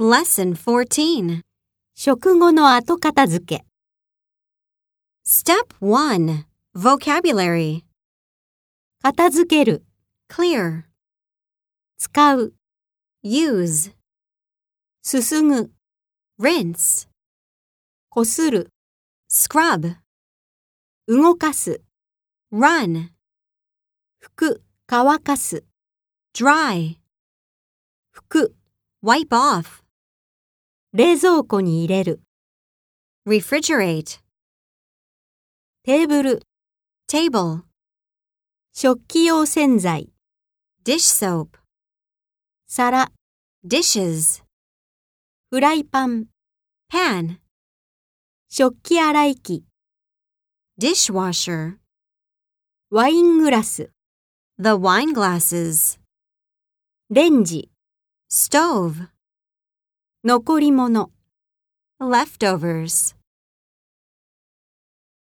Lesson 14. 食後の後片付け。 Step 1. Vocabulary. 片付ける、 Clear. 使う、 Use. すすぐ、 Rinse. こする、 Scrub. 動かす、 Run. 拭く、乾かす、 Dry. 拭く、 Wipe off. 冷蔵庫に入れる、Refrigerate. テーブル、Table. 食器用洗剤、Dish soap. 皿、Dishes. フライパン、Pan. 食器洗い機、Dishwasher. ワイングラス、The wine glasses. レンジ、Stove. 残り物。 Leftovers.